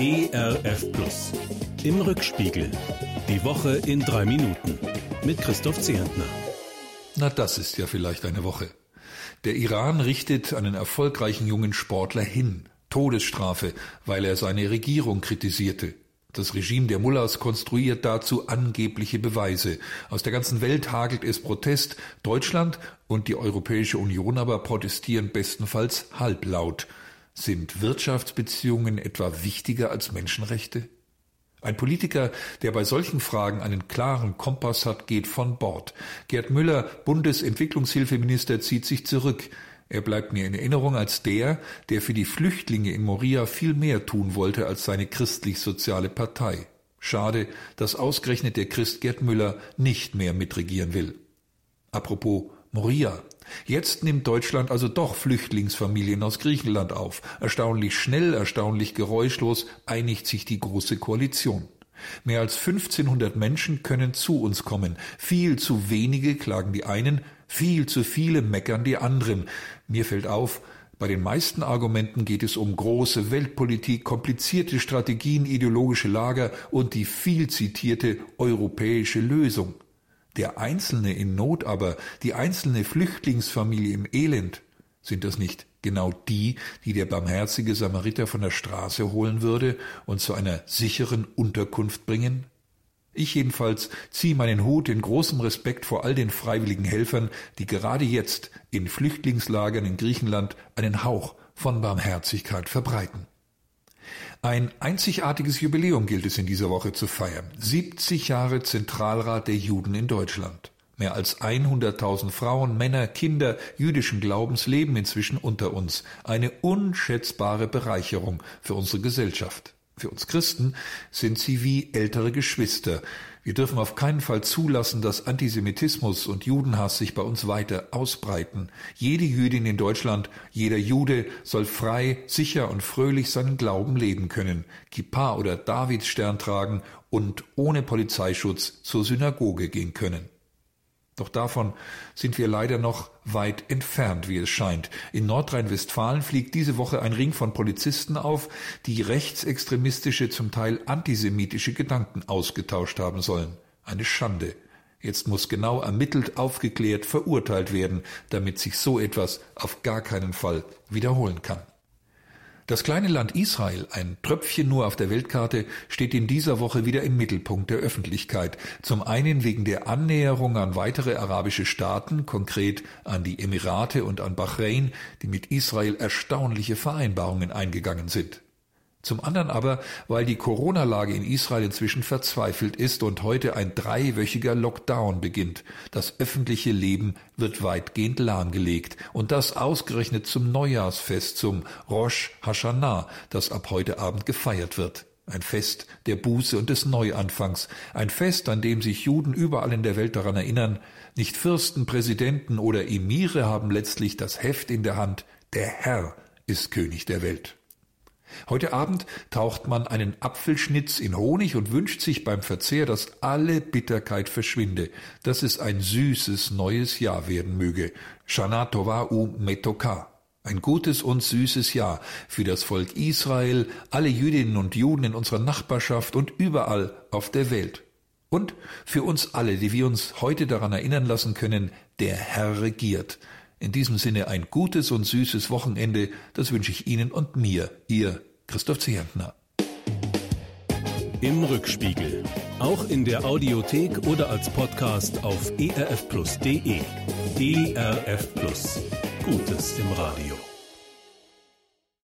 ERF Plus. Im Rückspiegel. Die Woche in drei Minuten. Mit Christoph Zehentner. Na, das ist ja vielleicht eine Woche. Der Iran richtet einen erfolgreichen jungen Sportler hin. Todesstrafe, weil er seine Regierung kritisierte. Das Regime der Mullahs konstruiert dazu angebliche Beweise. Aus der ganzen Welt hagelt es Protest. Deutschland und die Europäische Union aber protestieren bestenfalls halblaut. Sind Wirtschaftsbeziehungen etwa wichtiger als Menschenrechte? Ein Politiker, der bei solchen Fragen einen klaren Kompass hat, geht von Bord. Gerd Müller, Bundesentwicklungshilfeminister, zieht sich zurück. Er bleibt mir in Erinnerung als der, der für die Flüchtlinge in Moria viel mehr tun wollte als seine christlich-soziale Partei. Schade, dass ausgerechnet der Christ Gerd Müller nicht mehr mitregieren will. Apropos Moria. Jetzt nimmt Deutschland also doch Flüchtlingsfamilien aus Griechenland auf. Erstaunlich schnell, erstaunlich geräuschlos einigt sich die Große Koalition. Mehr als 1500 Menschen können zu uns kommen. Viel zu wenige klagen die einen, viel zu viele meckern die anderen. Mir fällt auf, bei den meisten Argumenten geht es um große Weltpolitik, komplizierte Strategien, ideologische Lager und die viel zitierte europäische Lösung. Der Einzelne in Not aber, die einzelne Flüchtlingsfamilie im Elend, sind das nicht genau die, die der barmherzige Samariter von der Straße holen würde und zu einer sicheren Unterkunft bringen? Ich jedenfalls ziehe meinen Hut in großem Respekt vor all den freiwilligen Helfern, die gerade jetzt in Flüchtlingslagern in Griechenland einen Hauch von Barmherzigkeit verbreiten. Ein einzigartiges Jubiläum gilt es in dieser Woche zu feiern. 70 Jahre Zentralrat der Juden in Deutschland. Mehr als 100.000 Frauen, Männer, Kinder jüdischen Glaubens leben inzwischen unter uns. Eine unschätzbare Bereicherung für unsere Gesellschaft. Für uns Christen sind sie wie ältere Geschwister. Wir dürfen auf keinen Fall zulassen, dass Antisemitismus und Judenhass sich bei uns weiter ausbreiten. Jede Jüdin in Deutschland, jeder Jude soll frei, sicher und fröhlich seinen Glauben leben können, Kippa oder Davidsstern tragen und ohne Polizeischutz zur Synagoge gehen können. Doch davon sind wir leider noch weit entfernt, wie es scheint. In Nordrhein-Westfalen fliegt diese Woche ein Ring von Polizisten auf, die rechtsextremistische, zum Teil antisemitische Gedanken ausgetauscht haben sollen. Eine Schande. Jetzt muss genau ermittelt, aufgeklärt, verurteilt werden, damit sich so etwas auf gar keinen Fall wiederholen kann. Das kleine Land Israel, ein Tröpfchen nur auf der Weltkarte, steht in dieser Woche wieder im Mittelpunkt der Öffentlichkeit. Zum einen wegen der Annäherung an weitere arabische Staaten, konkret an die Emirate und an Bahrain, die mit Israel erstaunliche Vereinbarungen eingegangen sind. Zum anderen aber, weil die Corona-Lage in Israel inzwischen verzweifelt ist und heute ein dreiwöchiger Lockdown beginnt. Das öffentliche Leben wird weitgehend lahmgelegt. Und das ausgerechnet zum Neujahrsfest, zum Rosh Hashanah, das ab heute Abend gefeiert wird. Ein Fest der Buße und des Neuanfangs. Ein Fest, an dem sich Juden überall in der Welt daran erinnern, nicht Fürsten, Präsidenten oder Emire haben letztlich das Heft in der Hand. Der Herr ist König der Welt. Heute Abend taucht man einen Apfelschnitz in Honig und wünscht sich beim Verzehr, dass alle Bitterkeit verschwinde, dass es ein süßes neues Jahr werden möge. Shana Tova u Metoka. Ein gutes und süßes Jahr für das Volk Israel, alle Jüdinnen und Juden in unserer Nachbarschaft und überall auf der Welt. Und für uns alle, die wir uns heute daran erinnern lassen können, der Herr regiert. In diesem Sinne ein gutes und süßes Wochenende, das wünsche ich Ihnen und mir, Ihr Christoph Zehentner. Im Rückspiegel. Auch in der Audiothek oder als Podcast auf erfplus.de. ERF Plus. Gutes im Radio.